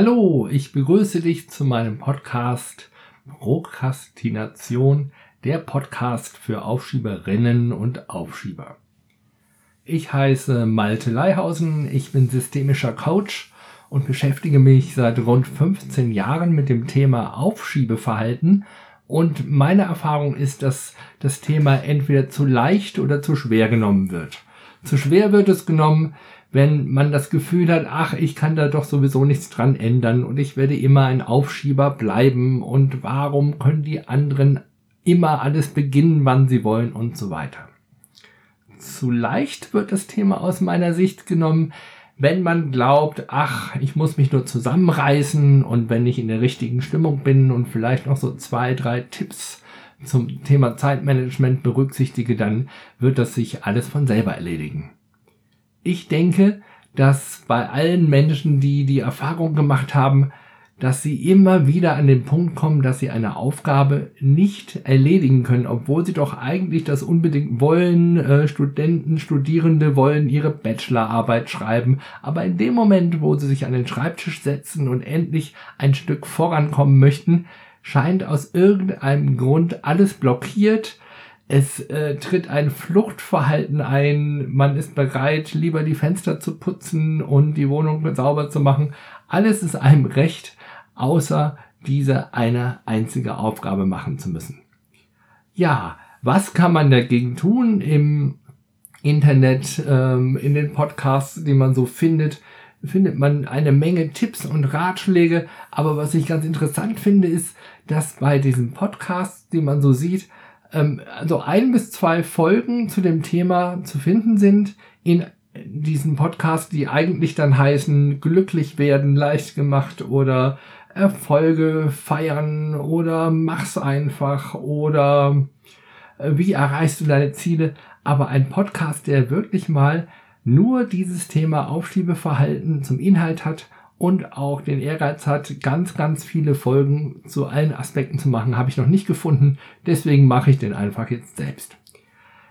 Hallo, ich begrüße dich zu meinem Podcast Prokrastination, der Podcast für Aufschieberinnen und Aufschieber. Ich heiße Malte Leihausen, ich bin systemischer Coach und beschäftige mich seit rund 15 Jahren mit dem Thema Aufschiebeverhalten und meine Erfahrung ist, dass das Thema entweder zu leicht oder zu schwer genommen wird. Zu schwer wird es genommen, wenn man das Gefühl hat, ach, ich kann da doch sowieso nichts dran ändern und ich werde immer ein Aufschieber bleiben und warum können die anderen immer alles beginnen, wann sie wollen und so weiter. Zu leicht wird das Thema aus meiner Sicht genommen, wenn man glaubt, ach, ich muss mich nur zusammenreißen und wenn ich in der richtigen Stimmung bin und vielleicht noch so zwei, drei Tipps zum Thema Zeitmanagement berücksichtige, dann wird das sich alles von selber erledigen ich denke, dass bei allen Menschen, die die Erfahrung gemacht haben, dass sie immer wieder an den Punkt kommen, dass sie eine Aufgabe nicht erledigen können, obwohl sie doch eigentlich das unbedingt wollen. Äh, Studenten, Studierende wollen ihre Bachelorarbeit schreiben, aber in dem Moment, wo sie sich an den Schreibtisch setzen und endlich ein Stück vorankommen möchten, scheint aus irgendeinem Grund alles blockiert es äh, tritt ein Fluchtverhalten ein. Man ist bereit, lieber die Fenster zu putzen und die Wohnung sauber zu machen. Alles ist einem recht, außer diese eine einzige Aufgabe machen zu müssen. Ja, was kann man dagegen tun im Internet, ähm, in den Podcasts, die man so findet? findet man eine Menge Tipps und Ratschläge. Aber was ich ganz interessant finde, ist, dass bei diesen Podcasts, die man so sieht, ähm, also ein bis zwei Folgen zu dem Thema zu finden sind in diesen Podcast, die eigentlich dann heißen glücklich werden, leicht gemacht oder Erfolge feiern oder mach's einfach oder äh, wie erreichst du deine Ziele. Aber ein Podcast, der wirklich mal nur dieses Thema Aufschiebeverhalten zum Inhalt hat und auch den Ehrgeiz hat, ganz, ganz viele Folgen zu allen Aspekten zu machen, habe ich noch nicht gefunden. Deswegen mache ich den einfach jetzt selbst.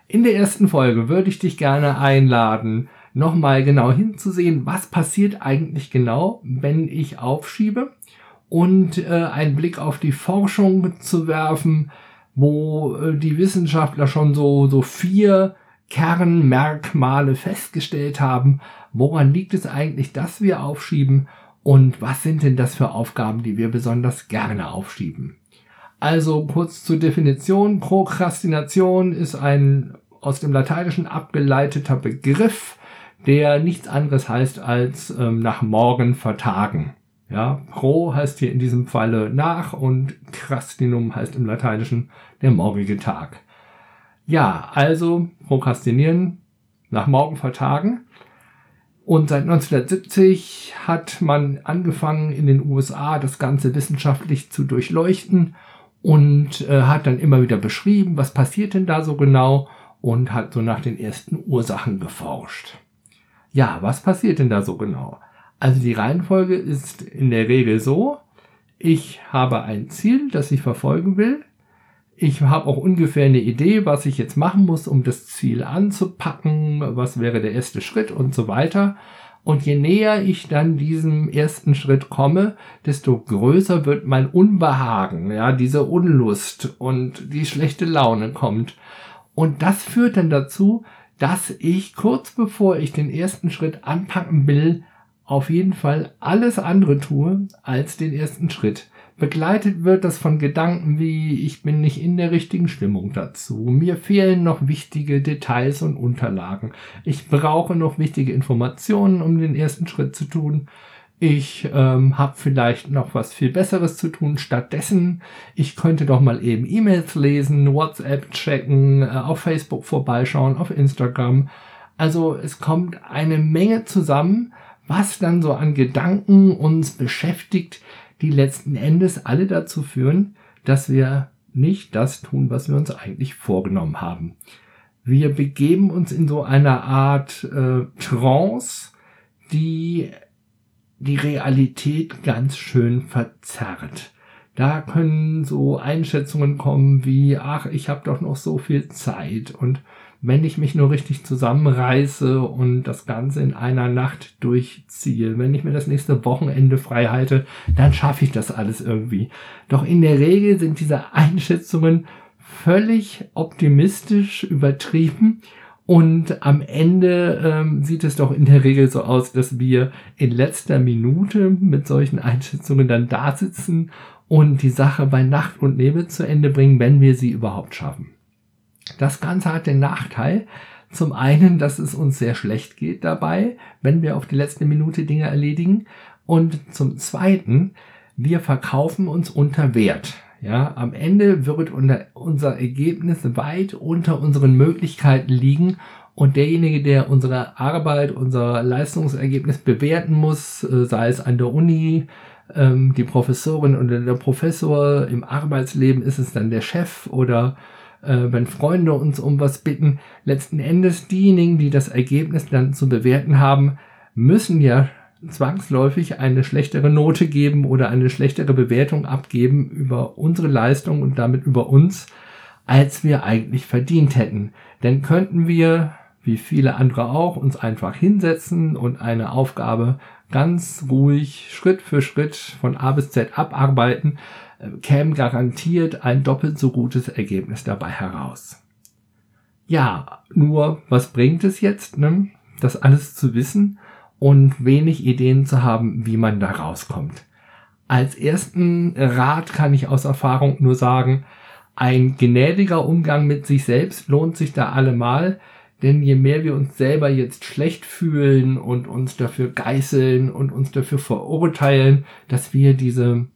In der ersten Folge würde ich dich gerne einladen, nochmal genau hinzusehen, was passiert eigentlich genau, wenn ich aufschiebe und äh, einen Blick auf die Forschung zu werfen, wo äh, die Wissenschaftler schon so, so vier Kernmerkmale festgestellt haben. Woran liegt es eigentlich, dass wir aufschieben? Und was sind denn das für Aufgaben, die wir besonders gerne aufschieben? Also kurz zur Definition. Prokrastination ist ein aus dem Lateinischen abgeleiteter Begriff, der nichts anderes heißt als ähm, nach morgen vertagen. Ja, pro heißt hier in diesem Falle nach und crastinum heißt im Lateinischen der morgige Tag. Ja, also prokrastinieren, nach morgen vertagen. Und seit 1970 hat man angefangen in den USA das Ganze wissenschaftlich zu durchleuchten und äh, hat dann immer wieder beschrieben, was passiert denn da so genau und hat so nach den ersten Ursachen geforscht. Ja, was passiert denn da so genau? Also die Reihenfolge ist in der Regel so, ich habe ein Ziel, das ich verfolgen will. Ich habe auch ungefähr eine Idee, was ich jetzt machen muss, um das Ziel anzupacken, was wäre der erste Schritt und so weiter. Und je näher ich dann diesem ersten Schritt komme, desto größer wird mein Unbehagen, ja, diese Unlust und die schlechte Laune kommt. Und das führt dann dazu, dass ich kurz bevor ich den ersten Schritt anpacken will, auf jeden Fall alles andere tue als den ersten Schritt. Begleitet wird das von Gedanken wie ich bin nicht in der richtigen Stimmung dazu, mir fehlen noch wichtige Details und Unterlagen, ich brauche noch wichtige Informationen, um den ersten Schritt zu tun, ich ähm, habe vielleicht noch was viel Besseres zu tun. Stattdessen, ich könnte doch mal eben E-Mails lesen, WhatsApp checken, äh, auf Facebook vorbeischauen, auf Instagram. Also es kommt eine Menge zusammen, was dann so an Gedanken uns beschäftigt, die letzten Endes alle dazu führen, dass wir nicht das tun, was wir uns eigentlich vorgenommen haben. Wir begeben uns in so einer Art äh, Trance, die die Realität ganz schön verzerrt. Da können so Einschätzungen kommen wie, ach, ich habe doch noch so viel Zeit und wenn ich mich nur richtig zusammenreiße und das Ganze in einer Nacht durchziehe. Wenn ich mir das nächste Wochenende frei halte, dann schaffe ich das alles irgendwie. Doch in der Regel sind diese Einschätzungen völlig optimistisch übertrieben und am Ende ähm, sieht es doch in der Regel so aus, dass wir in letzter Minute mit solchen Einschätzungen dann da sitzen und die Sache bei Nacht und Nebel zu Ende bringen, wenn wir sie überhaupt schaffen. Das Ganze hat den Nachteil, zum einen, dass es uns sehr schlecht geht dabei, wenn wir auf die letzte Minute Dinge erledigen. Und zum zweiten, wir verkaufen uns unter Wert. Ja, am Ende wird unser Ergebnis weit unter unseren Möglichkeiten liegen und derjenige, der unsere Arbeit, unser Leistungsergebnis bewerten muss, äh, sei es an der Uni, ähm, die Professorin oder der Professor, im Arbeitsleben ist es dann der Chef oder äh, wenn Freunde uns um was bitten, letzten Endes diejenigen, die das Ergebnis dann zu bewerten haben, müssen ja zwangsläufig eine schlechtere Note geben oder eine schlechtere Bewertung abgeben über unsere Leistung und damit über uns, als wir eigentlich verdient hätten. Denn könnten wir, wie viele andere auch, uns einfach hinsetzen und eine Aufgabe ganz ruhig Schritt für Schritt von A bis Z abarbeiten, käme garantiert ein doppelt so gutes Ergebnis dabei heraus. Ja, nur was bringt es jetzt, ne? das alles zu wissen und wenig Ideen zu haben, wie man da rauskommt. Als ersten Rat kann ich aus Erfahrung nur sagen, ein gnädiger Umgang mit sich selbst lohnt sich da allemal, denn je mehr wir uns selber jetzt schlecht fühlen und uns dafür geißeln und uns dafür verurteilen, dass wir diese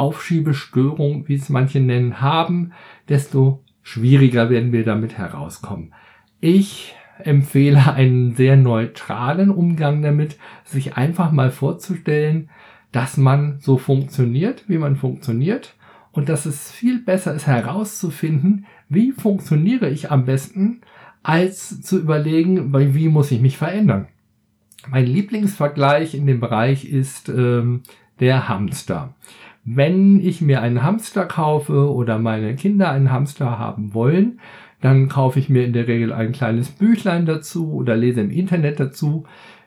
Aufschiebestörung, wie es manche nennen, haben, desto schwieriger werden wir damit herauskommen. Ich empfehle einen sehr neutralen Umgang damit, sich einfach mal vorzustellen, dass man so funktioniert, wie man funktioniert und dass es viel besser ist herauszufinden, wie funktioniere ich am besten, als zu überlegen, wie muss ich mich verändern. Mein Lieblingsvergleich in dem Bereich ist ähm, der Hamster. Wenn ich mir einen Hamster kaufe oder meine Kinder einen Hamster haben wollen, dann kaufe ich mir in der Regel ein kleines Büchlein dazu oder lese im Internet dazu,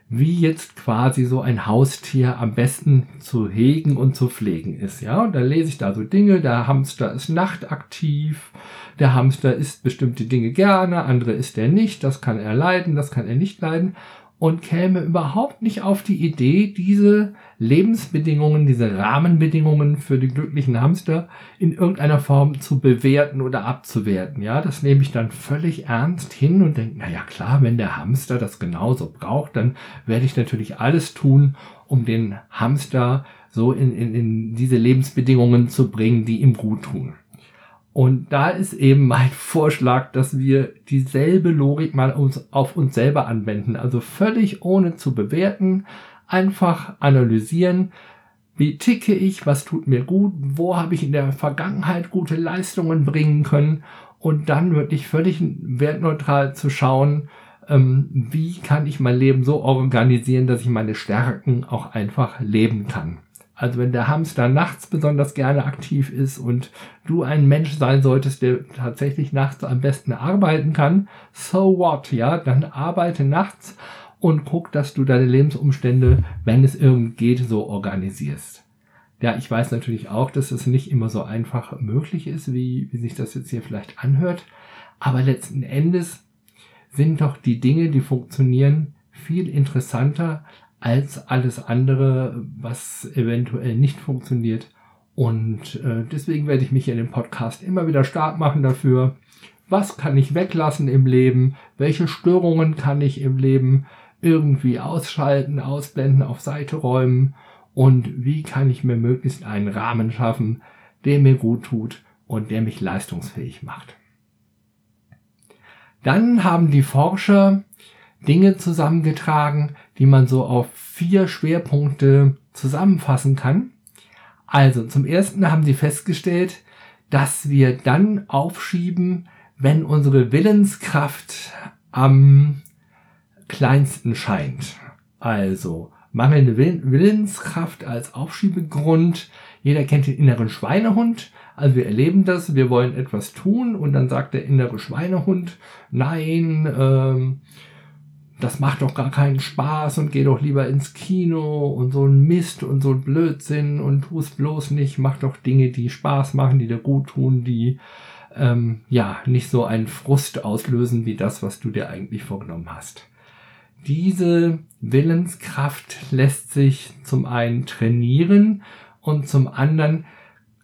wie jetzt quasi so ein Haustier am besten zu hegen und zu pflegen ist. Ja, und da lese ich da so Dinge, der Hamster ist nachtaktiv, der Hamster isst bestimmte Dinge gerne, andere isst er nicht, das kann er leiden, das kann er nicht leiden und käme überhaupt nicht auf die Idee, diese Lebensbedingungen, diese Rahmenbedingungen für die glücklichen Hamster in irgendeiner Form zu bewerten oder abzuwerten. Ja, das nehme ich dann völlig ernst hin und denke, na ja, klar, wenn der Hamster das genauso braucht, dann werde ich natürlich alles tun, um den Hamster so in, in, in diese Lebensbedingungen zu bringen, die ihm gut tun. Und da ist eben mein Vorschlag, dass wir dieselbe Logik mal uns, auf uns selber anwenden. Also völlig ohne zu bewerten, einfach analysieren, wie ticke ich, was tut mir gut, wo habe ich in der Vergangenheit gute Leistungen bringen können und dann wirklich völlig wertneutral zu schauen, ähm, wie kann ich mein Leben so organisieren, dass ich meine Stärken auch einfach leben kann. Also wenn der Hamster nachts besonders gerne aktiv ist und du ein Mensch sein solltest, der tatsächlich nachts am besten arbeiten kann, so what, ja, dann arbeite nachts und guck, dass du deine Lebensumstände, wenn es irgend geht, so organisierst. Ja, ich weiß natürlich auch, dass es nicht immer so einfach möglich ist, wie, wie sich das jetzt hier vielleicht anhört. Aber letzten Endes sind doch die Dinge, die funktionieren, viel interessanter als alles andere, was eventuell nicht funktioniert. Und äh, deswegen werde ich mich in dem Podcast immer wieder stark machen dafür, was kann ich weglassen im Leben, welche Störungen kann ich im Leben irgendwie ausschalten, ausblenden, auf Seite räumen und wie kann ich mir möglichst einen Rahmen schaffen, der mir gut tut und der mich leistungsfähig macht. Dann haben die Forscher Dinge zusammengetragen, die man so auf vier Schwerpunkte zusammenfassen kann. Also zum ersten haben sie festgestellt, dass wir dann aufschieben, wenn unsere Willenskraft am kleinsten scheint. Also mangelnde Willenskraft als Aufschiebegrund. Jeder kennt den inneren Schweinehund. Also wir erleben das, wir wollen etwas tun und dann sagt der innere Schweinehund, nein, ähm, das macht doch gar keinen Spaß und geh doch lieber ins Kino und so ein Mist und so ein Blödsinn und tu es bloß nicht, mach doch Dinge, die Spaß machen, die dir gut tun, die ähm, ja nicht so einen Frust auslösen wie das, was du dir eigentlich vorgenommen hast. Diese Willenskraft lässt sich zum einen trainieren und zum anderen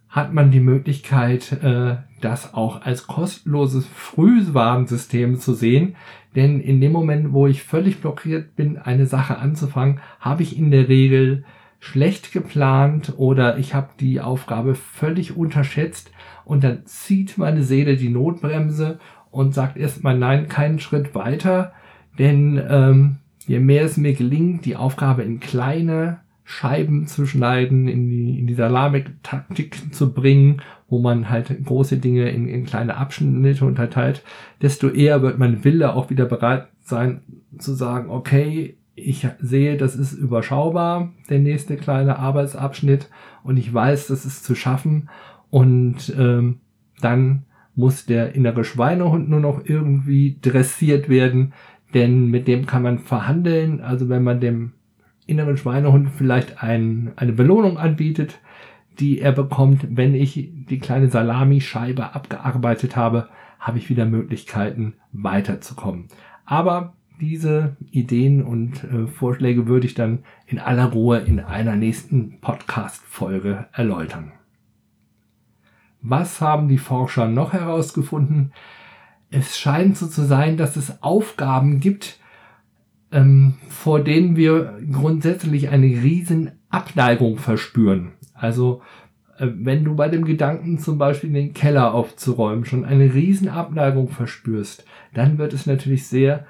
hat man die Möglichkeit, äh, das auch als kostenloses Frühwarnsystem zu sehen. Denn in dem Moment, wo ich völlig blockiert bin, eine Sache anzufangen, habe ich in der Regel schlecht geplant oder ich habe die Aufgabe völlig unterschätzt und dann zieht meine Seele die Notbremse und sagt erstmal nein, keinen Schritt weiter, denn ähm, je mehr es mir gelingt, die Aufgabe in kleine Scheiben zu schneiden, in die, in die Salamik-Taktik zu bringen, wo man halt große Dinge in, in kleine Abschnitte unterteilt, desto eher wird mein Wille auch wieder bereit sein zu sagen, okay, ich sehe, das ist überschaubar, der nächste kleine Arbeitsabschnitt und ich weiß, das ist zu schaffen. Und ähm, dann muss der innere Schweinehund nur noch irgendwie dressiert werden, denn mit dem kann man verhandeln. Also wenn man dem inneren Schweinehund vielleicht ein, eine Belohnung anbietet, die er bekommt, wenn ich die kleine Salamischeibe abgearbeitet habe, habe ich wieder Möglichkeiten weiterzukommen. Aber diese Ideen und äh, Vorschläge würde ich dann in aller Ruhe in einer nächsten Podcast-Folge erläutern. Was haben die Forscher noch herausgefunden? Es scheint so zu sein, dass es Aufgaben gibt, ähm, vor denen wir grundsätzlich eine riesen Abneigung verspüren. Also äh, wenn du bei dem Gedanken zum Beispiel den Keller aufzuräumen schon eine riesen Abneigung verspürst, dann wird es natürlich sehr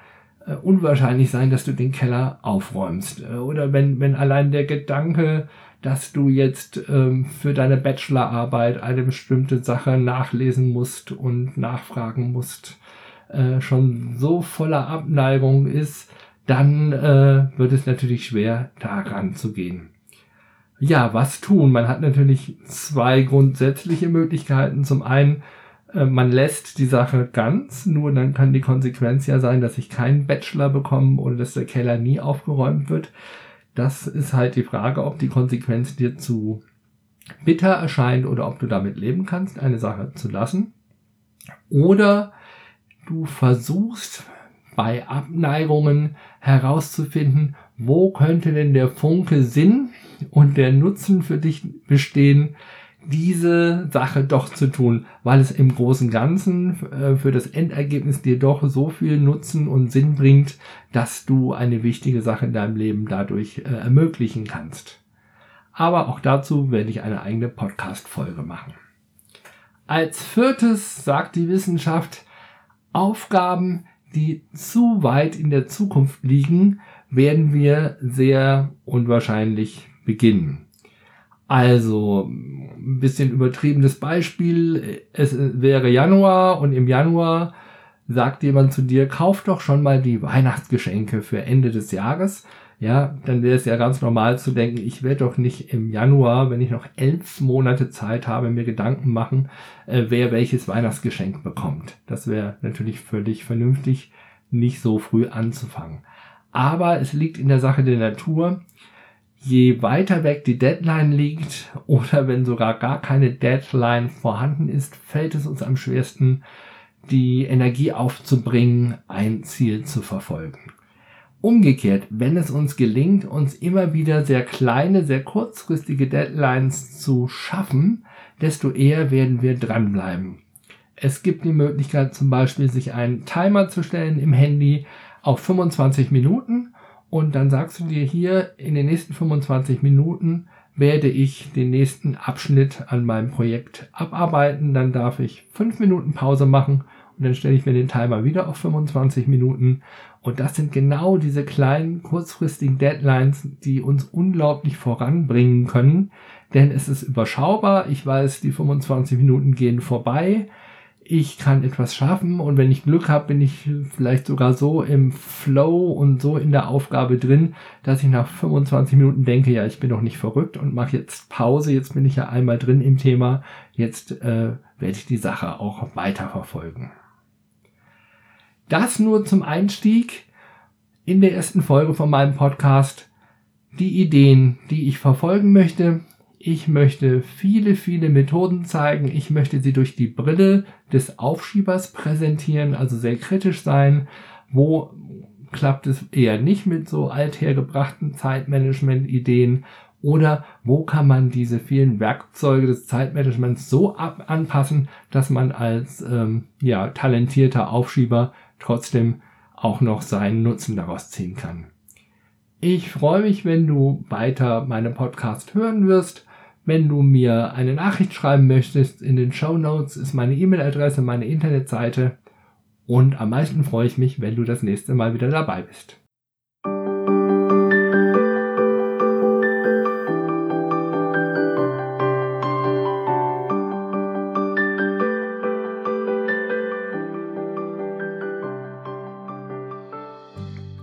äh, unwahrscheinlich sein, dass du den Keller aufräumst. Äh, oder wenn, wenn allein der Gedanke, dass du jetzt ähm, für deine Bachelorarbeit eine bestimmte Sache nachlesen musst und nachfragen musst, äh, schon so voller Abneigung ist, dann äh, wird es natürlich schwer, daran zu gehen. Ja, was tun? Man hat natürlich zwei grundsätzliche Möglichkeiten. Zum einen, äh, man lässt die Sache ganz, nur dann kann die Konsequenz ja sein, dass ich keinen Bachelor bekomme oder dass der Keller nie aufgeräumt wird. Das ist halt die Frage, ob die Konsequenz dir zu bitter erscheint oder ob du damit leben kannst, eine Sache zu lassen. Oder du versuchst bei Abneigungen herauszufinden, wo könnte denn der Funke Sinn und der Nutzen für dich bestehen, diese Sache doch zu tun, weil es im großen Ganzen äh, für das Endergebnis dir doch so viel Nutzen und Sinn bringt, dass du eine wichtige Sache in deinem Leben dadurch äh, ermöglichen kannst. Aber auch dazu werde ich eine eigene Podcast-Folge machen. Als viertes sagt die Wissenschaft, Aufgaben, die zu weit in der Zukunft liegen, werden wir sehr unwahrscheinlich beginnen. Also, ein bisschen übertriebenes Beispiel. Es wäre Januar und im Januar sagt jemand zu dir, kauf doch schon mal die Weihnachtsgeschenke für Ende des Jahres. Ja, dann wäre es ja ganz normal zu denken, ich werde doch nicht im Januar, wenn ich noch elf Monate Zeit habe, mir Gedanken machen, äh, wer welches Weihnachtsgeschenk bekommt. Das wäre natürlich völlig vernünftig, nicht so früh anzufangen. Aber es liegt in der Sache der Natur. Je weiter weg die Deadline liegt oder wenn sogar gar keine Deadline vorhanden ist, fällt es uns am schwersten, die Energie aufzubringen, ein Ziel zu verfolgen. Umgekehrt, wenn es uns gelingt, uns immer wieder sehr kleine, sehr kurzfristige Deadlines zu schaffen, desto eher werden wir dranbleiben. Es gibt die Möglichkeit zum Beispiel, sich einen Timer zu stellen im Handy auf 25 Minuten und dann sagst du dir hier, in den nächsten 25 Minuten werde ich den nächsten Abschnitt an meinem Projekt abarbeiten. Dann darf ich 5 Minuten Pause machen und dann stelle ich mir den Timer wieder auf 25 Minuten und das sind genau diese kleinen kurzfristigen Deadlines, die uns unglaublich voranbringen können. Denn es ist überschaubar. Ich weiß, die 25 Minuten gehen vorbei. Ich kann etwas schaffen und wenn ich Glück habe, bin ich vielleicht sogar so im Flow und so in der Aufgabe drin, dass ich nach 25 Minuten denke, ja, ich bin doch nicht verrückt und mache jetzt Pause, jetzt bin ich ja einmal drin im Thema, jetzt äh, werde ich die Sache auch weiterverfolgen. Das nur zum Einstieg in der ersten Folge von meinem Podcast. Die Ideen, die ich verfolgen möchte, ich möchte viele, viele Methoden zeigen. Ich möchte sie durch die Brille des Aufschiebers präsentieren, also sehr kritisch sein. Wo klappt es eher nicht mit so althergebrachten Zeitmanagement-Ideen? Oder wo kann man diese vielen Werkzeuge des Zeitmanagements so ab anpassen, dass man als ähm, ja, talentierter Aufschieber trotzdem auch noch seinen Nutzen daraus ziehen kann? Ich freue mich, wenn du weiter meinen Podcast hören wirst. Wenn du mir eine Nachricht schreiben möchtest, in den Show Notes ist meine E-Mail-Adresse, meine Internetseite. Und am meisten freue ich mich, wenn du das nächste Mal wieder dabei bist.